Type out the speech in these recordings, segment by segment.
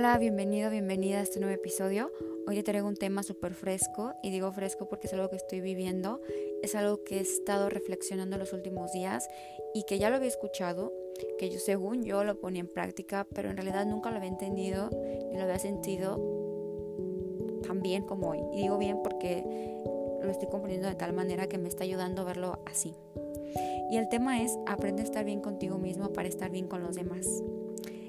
Hola, bienvenido, bienvenida a este nuevo episodio. Hoy te traigo un tema súper fresco y digo fresco porque es algo que estoy viviendo, es algo que he estado reflexionando los últimos días y que ya lo había escuchado, que yo según yo lo ponía en práctica, pero en realidad nunca lo había entendido ni lo había sentido tan bien como hoy. Y digo bien porque lo estoy comprendiendo de tal manera que me está ayudando a verlo así. Y el tema es aprende a estar bien contigo mismo para estar bien con los demás.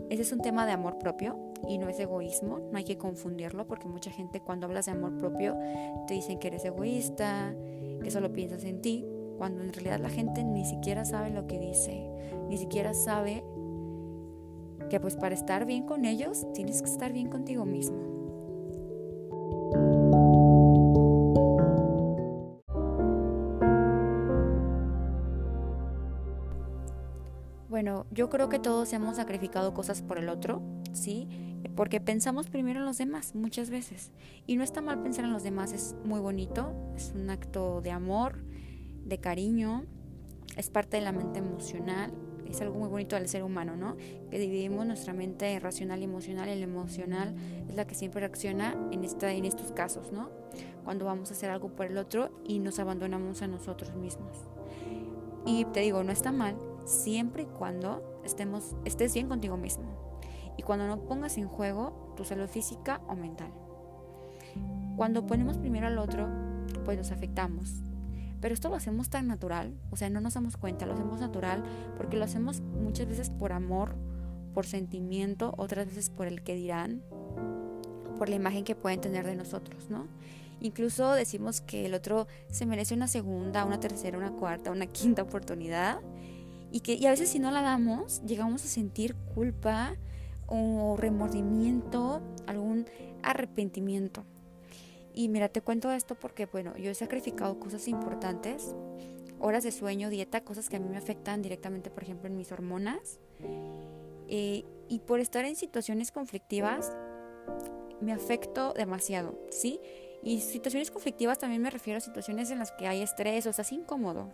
Ese es un tema de amor propio y no es egoísmo, no hay que confundirlo porque mucha gente cuando hablas de amor propio te dicen que eres egoísta, que solo piensas en ti, cuando en realidad la gente ni siquiera sabe lo que dice, ni siquiera sabe que pues para estar bien con ellos tienes que estar bien contigo mismo. Bueno, yo creo que todos hemos sacrificado cosas por el otro, ¿sí? Porque pensamos primero en los demás muchas veces. Y no está mal pensar en los demás, es muy bonito, es un acto de amor, de cariño, es parte de la mente emocional, es algo muy bonito del ser humano, ¿no? Que dividimos nuestra mente racional y emocional la emocional es la que siempre reacciona en, esta, en estos casos, ¿no? Cuando vamos a hacer algo por el otro y nos abandonamos a nosotros mismos. Y te digo, no está mal, siempre y cuando estemos, estés bien contigo mismo y cuando no pongas en juego tu salud física o mental. Cuando ponemos primero al otro, pues nos afectamos. Pero esto lo hacemos tan natural, o sea, no nos damos cuenta, lo hacemos natural porque lo hacemos muchas veces por amor, por sentimiento, otras veces por el que dirán, por la imagen que pueden tener de nosotros, ¿no? Incluso decimos que el otro se merece una segunda, una tercera, una cuarta, una quinta oportunidad y que y a veces si no la damos llegamos a sentir culpa o remordimiento, algún arrepentimiento. Y mira, te cuento esto porque, bueno, yo he sacrificado cosas importantes, horas de sueño, dieta, cosas que a mí me afectan directamente, por ejemplo, en mis hormonas. Eh, y por estar en situaciones conflictivas, me afecto demasiado, ¿sí? Y situaciones conflictivas también me refiero a situaciones en las que hay estrés, o sea, es incómodo.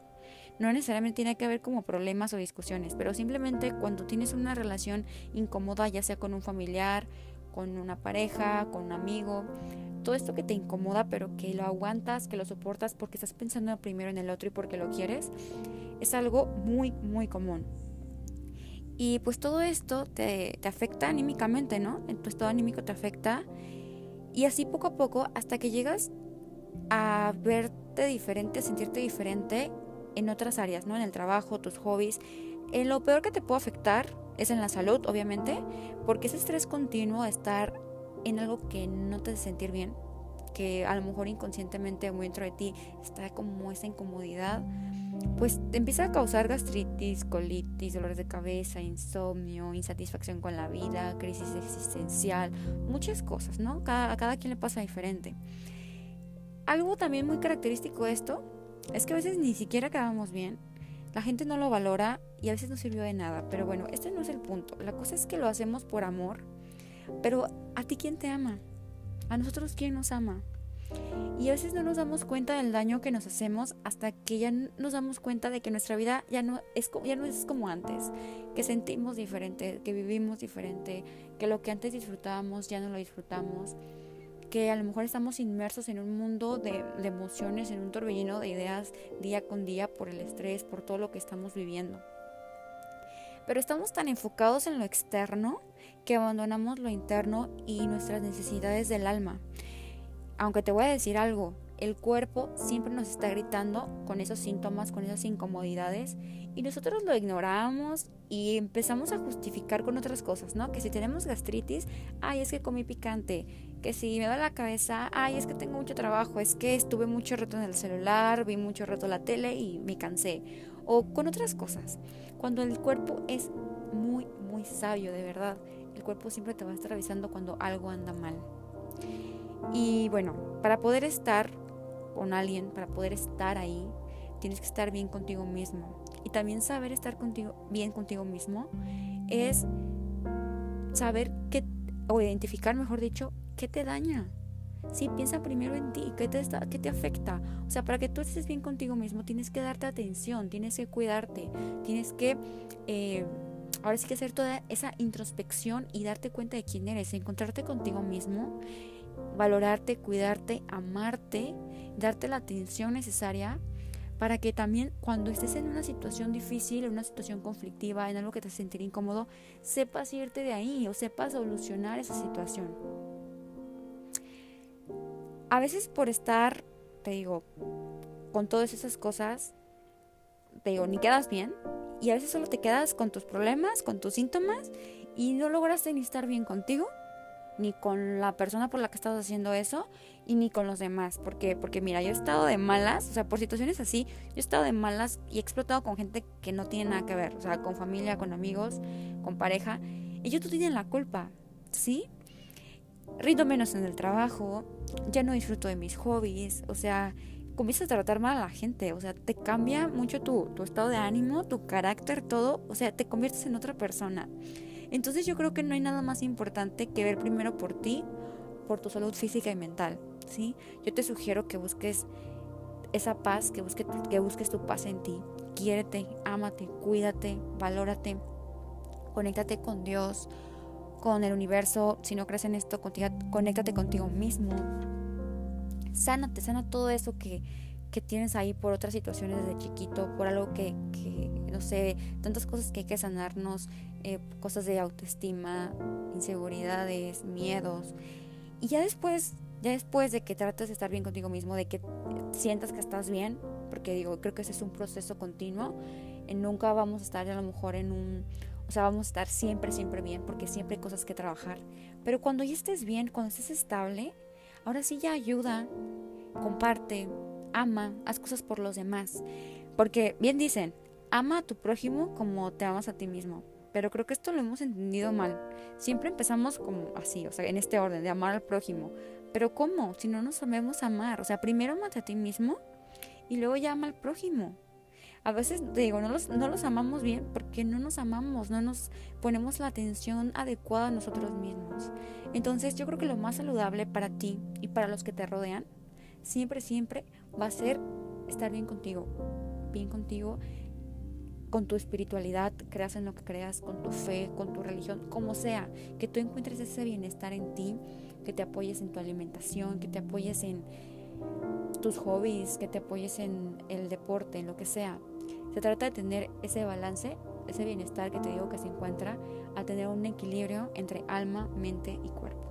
No necesariamente tiene que haber como problemas o discusiones, pero simplemente cuando tienes una relación incómoda, ya sea con un familiar, con una pareja, con un amigo, todo esto que te incomoda, pero que lo aguantas, que lo soportas porque estás pensando primero en el otro y porque lo quieres, es algo muy, muy común. Y pues todo esto te, te afecta anímicamente, ¿no? En tu estado anímico te afecta. Y así poco a poco hasta que llegas a verte diferente, a sentirte diferente en otras áreas, ¿no? En el trabajo, tus hobbies. En lo peor que te puede afectar es en la salud, obviamente, porque ese estrés continuo, estar en algo que no te hace sentir bien, que a lo mejor inconscientemente muy dentro de ti está como esa incomodidad, pues te empieza a causar gastritis, colitis, dolores de cabeza, insomnio, insatisfacción con la vida, crisis existencial, muchas cosas, ¿no? Cada, a cada quien le pasa diferente. Algo también muy característico de esto es que a veces ni siquiera quedamos bien, la gente no lo valora y a veces no sirvió de nada, pero bueno, este no es el punto. La cosa es que lo hacemos por amor, pero ¿a ti quién te ama? ¿A nosotros quién nos ama? Y a veces no nos damos cuenta del daño que nos hacemos hasta que ya nos damos cuenta de que nuestra vida ya no es como antes, que sentimos diferente, que vivimos diferente, que lo que antes disfrutábamos ya no lo disfrutamos que a lo mejor estamos inmersos en un mundo de, emociones, en un torbellino de ideas día con día por el estrés, por todo lo que estamos viviendo. Pero estamos tan enfocados en lo externo que abandonamos lo interno y nuestras necesidades del alma. Aunque te voy a decir algo, el cuerpo siempre nos está gritando con esos síntomas, con esas incomodidades y nosotros lo ignoramos y empezamos a justificar con otras cosas, ¿no? Que si tenemos gastritis, ay, es que comí picante, que si me da la cabeza, ay, es que tengo mucho trabajo, es que estuve mucho rato en el celular, vi mucho rato la tele y me cansé, o con otras cosas. Cuando el cuerpo es muy, muy sabio, de verdad, el cuerpo siempre te va a estar avisando cuando algo anda mal. Y bueno, para poder estar con alguien, para poder estar ahí, tienes que estar bien contigo mismo. Y también saber estar contigo, bien contigo mismo es saber qué, o identificar, mejor dicho, qué te daña. Sí, piensa primero en ti, ¿qué te, qué te afecta? O sea, para que tú estés bien contigo mismo, tienes que darte atención, tienes que cuidarte, tienes que, eh, Ahora sí que hacer toda esa introspección y darte cuenta de quién eres, encontrarte contigo mismo, valorarte, cuidarte, amarte, darte la atención necesaria para que también cuando estés en una situación difícil, en una situación conflictiva, en algo que te sentir incómodo, sepas irte de ahí o sepas solucionar esa situación. A veces por estar, te digo, con todas esas cosas, te digo, ni quedas bien y a veces solo te quedas con tus problemas, con tus síntomas y no logras ni estar bien contigo ni con la persona por la que estás haciendo eso y ni con los demás. ¿Por Porque mira, yo he estado de malas, o sea, por situaciones así, yo he estado de malas y he explotado con gente que no tiene nada que ver, o sea, con familia, con amigos, con pareja. y Ellos no tienen la culpa, ¿sí? Rindo menos en el trabajo, ya no disfruto de mis hobbies, o sea, comienzas a tratar mal a la gente, o sea, te cambia mucho tu, tu estado de ánimo, tu carácter, todo, o sea, te conviertes en otra persona. Entonces yo creo que no hay nada más importante que ver primero por ti, por tu salud física y mental, ¿sí? Yo te sugiero que busques esa paz, que busques, que busques tu paz en ti. Quiérete, ámate, cuídate, valórate, conéctate con Dios, con el universo. Si no crees en esto, conéctate contigo mismo. Sánate, sana todo eso que, que tienes ahí por otras situaciones desde chiquito, por algo que, que, no sé, tantas cosas que hay que sanarnos, eh, cosas de autoestima, inseguridades, miedos. Y ya después, ya después de que trates de estar bien contigo mismo, de que sientas que estás bien, porque digo, creo que ese es un proceso continuo, eh, nunca vamos a estar a lo mejor en un, o sea, vamos a estar siempre, siempre bien, porque siempre hay cosas que trabajar. Pero cuando ya estés bien, cuando estés estable, ahora sí ya ayuda, comparte, ama, haz cosas por los demás. Porque bien dicen, ama a tu prójimo como te amas a ti mismo. Pero creo que esto lo hemos entendido mal. Siempre empezamos como así, o sea, en este orden, de amar al prójimo. Pero ¿cómo? Si no nos sabemos amar. O sea, primero amate a ti mismo y luego ya ama al prójimo. A veces, digo, no los, no los amamos bien porque no nos amamos, no nos ponemos la atención adecuada a nosotros mismos. Entonces yo creo que lo más saludable para ti y para los que te rodean, siempre, siempre va a ser estar bien contigo. Bien contigo con tu espiritualidad, creas en lo que creas, con tu fe, con tu religión, como sea, que tú encuentres ese bienestar en ti, que te apoyes en tu alimentación, que te apoyes en tus hobbies, que te apoyes en el deporte, en lo que sea. Se trata de tener ese balance, ese bienestar que te digo que se encuentra, a tener un equilibrio entre alma, mente y cuerpo.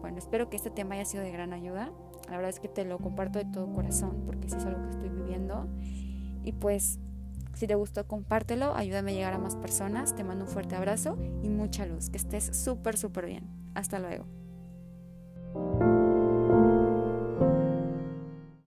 Bueno, espero que este tema haya sido de gran ayuda. La verdad es que te lo comparto de todo corazón porque es algo que estoy viviendo. Y pues si te gustó, compártelo, ayúdame a llegar a más personas. Te mando un fuerte abrazo y mucha luz. Que estés súper, súper bien. Hasta luego.